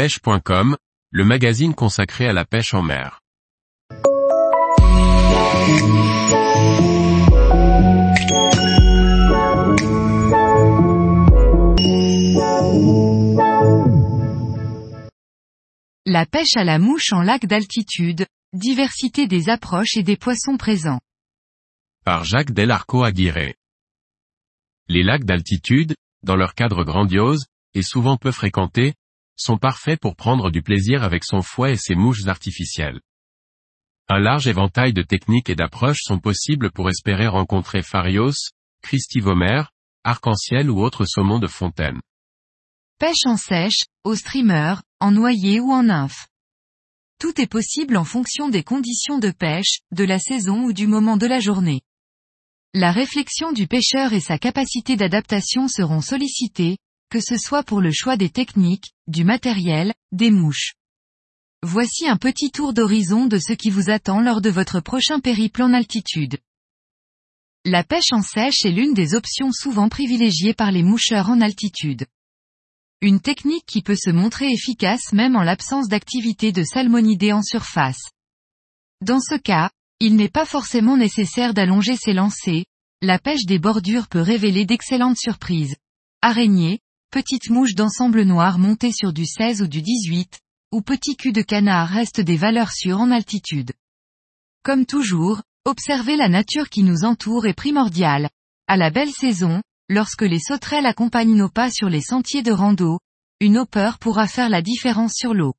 pêche.com, le magazine consacré à la pêche en mer. La pêche à la mouche en lac d'altitude, diversité des approches et des poissons présents. Par Jacques Delarco Aguirre. Les lacs d'altitude, dans leur cadre grandiose, et souvent peu fréquentés, sont parfaits pour prendre du plaisir avec son fouet et ses mouches artificielles. Un large éventail de techniques et d'approches sont possibles pour espérer rencontrer Pharios, Christivomère, arc-en-ciel ou autres saumons de fontaine. Pêche en sèche, au streamer, en noyer ou en nymphe. Tout est possible en fonction des conditions de pêche, de la saison ou du moment de la journée. La réflexion du pêcheur et sa capacité d'adaptation seront sollicitées, que ce soit pour le choix des techniques, du matériel, des mouches. Voici un petit tour d'horizon de ce qui vous attend lors de votre prochain périple en altitude. La pêche en sèche est l'une des options souvent privilégiées par les moucheurs en altitude. Une technique qui peut se montrer efficace même en l'absence d'activité de salmonidés en surface. Dans ce cas, il n'est pas forcément nécessaire d'allonger ses lancers, la pêche des bordures peut révéler d'excellentes surprises. Araignées, petites mouches d'ensemble noir montées sur du 16 ou du 18, ou petits culs de canard restent des valeurs sûres en altitude. Comme toujours, observer la nature qui nous entoure est primordial. À la belle saison, Lorsque les sauterelles accompagnent nos pas sur les sentiers de rando, une hopper pourra faire la différence sur l'eau.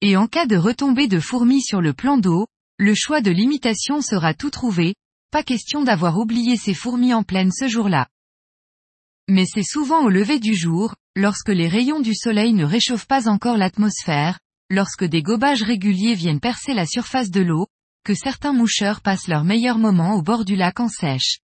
Et en cas de retombée de fourmis sur le plan d'eau, le choix de l'imitation sera tout trouvé, pas question d'avoir oublié ces fourmis en pleine ce jour-là. Mais c'est souvent au lever du jour, lorsque les rayons du soleil ne réchauffent pas encore l'atmosphère, lorsque des gobages réguliers viennent percer la surface de l'eau, que certains moucheurs passent leur meilleur moment au bord du lac en sèche.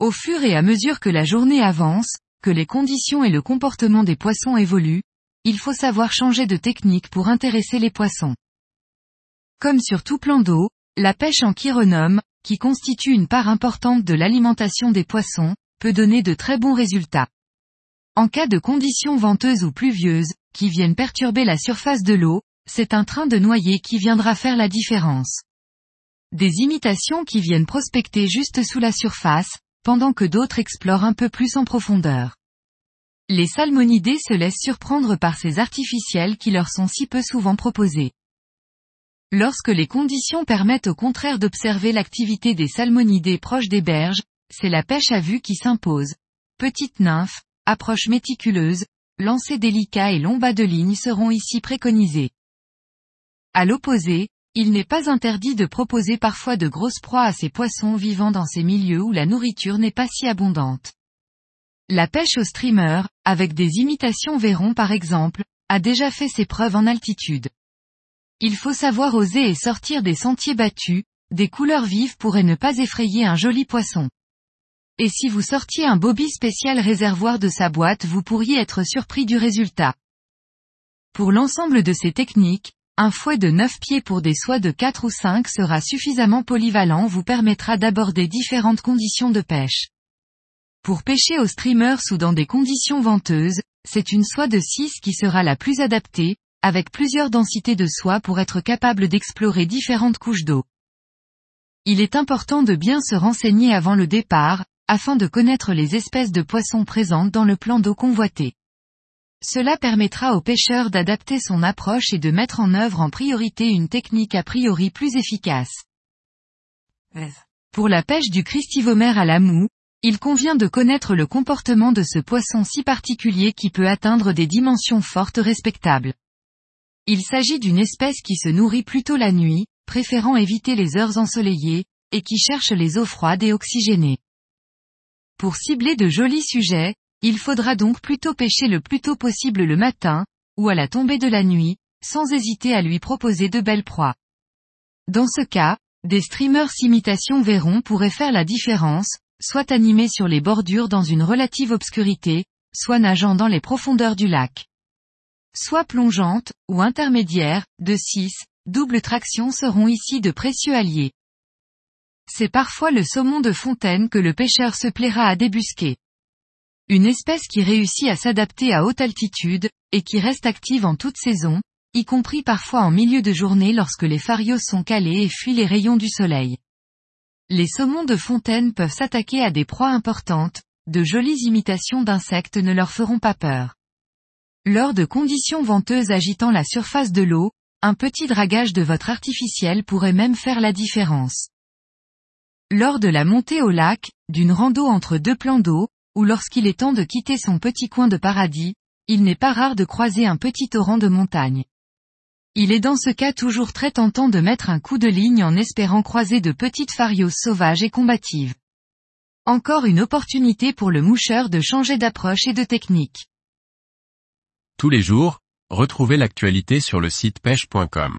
Au fur et à mesure que la journée avance, que les conditions et le comportement des poissons évoluent, il faut savoir changer de technique pour intéresser les poissons. Comme sur tout plan d'eau, la pêche en chironome, qui constitue une part importante de l'alimentation des poissons, peut donner de très bons résultats. En cas de conditions venteuses ou pluvieuses, qui viennent perturber la surface de l'eau, c'est un train de noyer qui viendra faire la différence. Des imitations qui viennent prospecter juste sous la surface, pendant que d'autres explorent un peu plus en profondeur. Les salmonidés se laissent surprendre par ces artificiels qui leur sont si peu souvent proposés. Lorsque les conditions permettent au contraire d'observer l'activité des salmonidés proches des berges, c'est la pêche à vue qui s'impose. Petites nymphes, approche méticuleuse, lancers délicats et longs bas de ligne seront ici préconisés. À l'opposé, il n'est pas interdit de proposer parfois de grosses proies à ces poissons vivant dans ces milieux où la nourriture n'est pas si abondante. La pêche au streamer, avec des imitations verrons par exemple, a déjà fait ses preuves en altitude. Il faut savoir oser et sortir des sentiers battus, des couleurs vives pourraient ne pas effrayer un joli poisson. Et si vous sortiez un bobby spécial réservoir de sa boîte vous pourriez être surpris du résultat. Pour l'ensemble de ces techniques, un fouet de 9 pieds pour des soies de 4 ou 5 sera suffisamment polyvalent vous permettra d'aborder différentes conditions de pêche. Pour pêcher au streamer ou dans des conditions venteuses, c'est une soie de 6 qui sera la plus adaptée, avec plusieurs densités de soie pour être capable d'explorer différentes couches d'eau. Il est important de bien se renseigner avant le départ, afin de connaître les espèces de poissons présentes dans le plan d'eau convoité. Cela permettra au pêcheur d'adapter son approche et de mettre en œuvre en priorité une technique a priori plus efficace. Pour la pêche du Christivomère à la moue, il convient de connaître le comportement de ce poisson si particulier qui peut atteindre des dimensions fortes respectables. Il s'agit d'une espèce qui se nourrit plutôt la nuit, préférant éviter les heures ensoleillées, et qui cherche les eaux froides et oxygénées. Pour cibler de jolis sujets, il faudra donc plutôt pêcher le plus tôt possible le matin, ou à la tombée de la nuit, sans hésiter à lui proposer de belles proies. Dans ce cas, des streamers imitation verront pourraient faire la différence, soit animés sur les bordures dans une relative obscurité, soit nageant dans les profondeurs du lac. Soit plongeantes, ou intermédiaires, de 6, double traction seront ici de précieux alliés. C'est parfois le saumon de fontaine que le pêcheur se plaira à débusquer. Une espèce qui réussit à s'adapter à haute altitude, et qui reste active en toute saison, y compris parfois en milieu de journée lorsque les pharios sont calés et fuient les rayons du soleil. Les saumons de fontaine peuvent s'attaquer à des proies importantes, de jolies imitations d'insectes ne leur feront pas peur. Lors de conditions venteuses agitant la surface de l'eau, un petit dragage de votre artificiel pourrait même faire la différence. Lors de la montée au lac, d'une rando entre deux plans d'eau, ou lorsqu'il est temps de quitter son petit coin de paradis, il n'est pas rare de croiser un petit torrent de montagne. Il est dans ce cas toujours très tentant de mettre un coup de ligne en espérant croiser de petites farios sauvages et combatives. Encore une opportunité pour le moucheur de changer d'approche et de technique. Tous les jours, retrouvez l'actualité sur le site pêche.com.